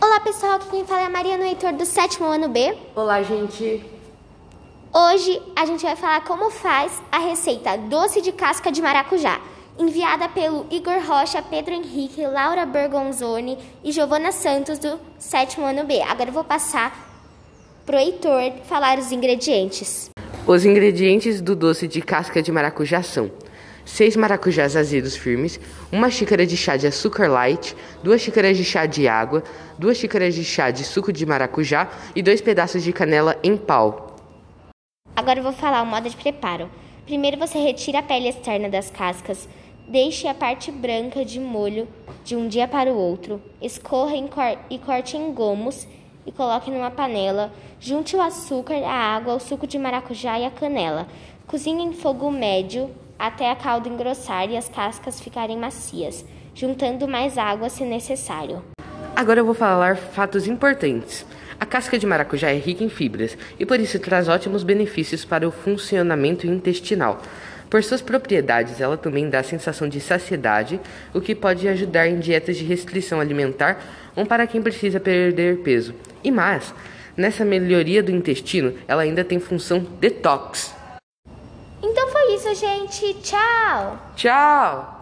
Olá pessoal, aqui quem fala é a Mariana Heitor do sétimo ano B. Olá, gente. Hoje a gente vai falar como faz a receita doce de casca de maracujá, enviada pelo Igor Rocha, Pedro Henrique, Laura Bergonzoni e Giovana Santos do sétimo ano B. Agora eu vou passar pro Heitor falar os ingredientes. Os ingredientes do doce de casca de maracujá são 6 maracujás azedos firmes, uma xícara de chá de açúcar light, duas xícaras de chá de água, duas xícaras de chá de suco de maracujá e dois pedaços de canela em pau. Agora eu vou falar o modo de preparo. Primeiro você retira a pele externa das cascas, deixe a parte branca de molho de um dia para o outro, escorra e corte em gomos e coloque numa panela. Junte o açúcar, a água, o suco de maracujá e a canela. Cozinhe em fogo médio até a calda engrossar e as cascas ficarem macias, juntando mais água se necessário. Agora eu vou falar fatos importantes. A casca de maracujá é rica em fibras e por isso traz ótimos benefícios para o funcionamento intestinal. Por suas propriedades, ela também dá a sensação de saciedade, o que pode ajudar em dietas de restrição alimentar ou para quem precisa perder peso. E mais, nessa melhoria do intestino, ela ainda tem função detox. Gente. Tchau! Tchau!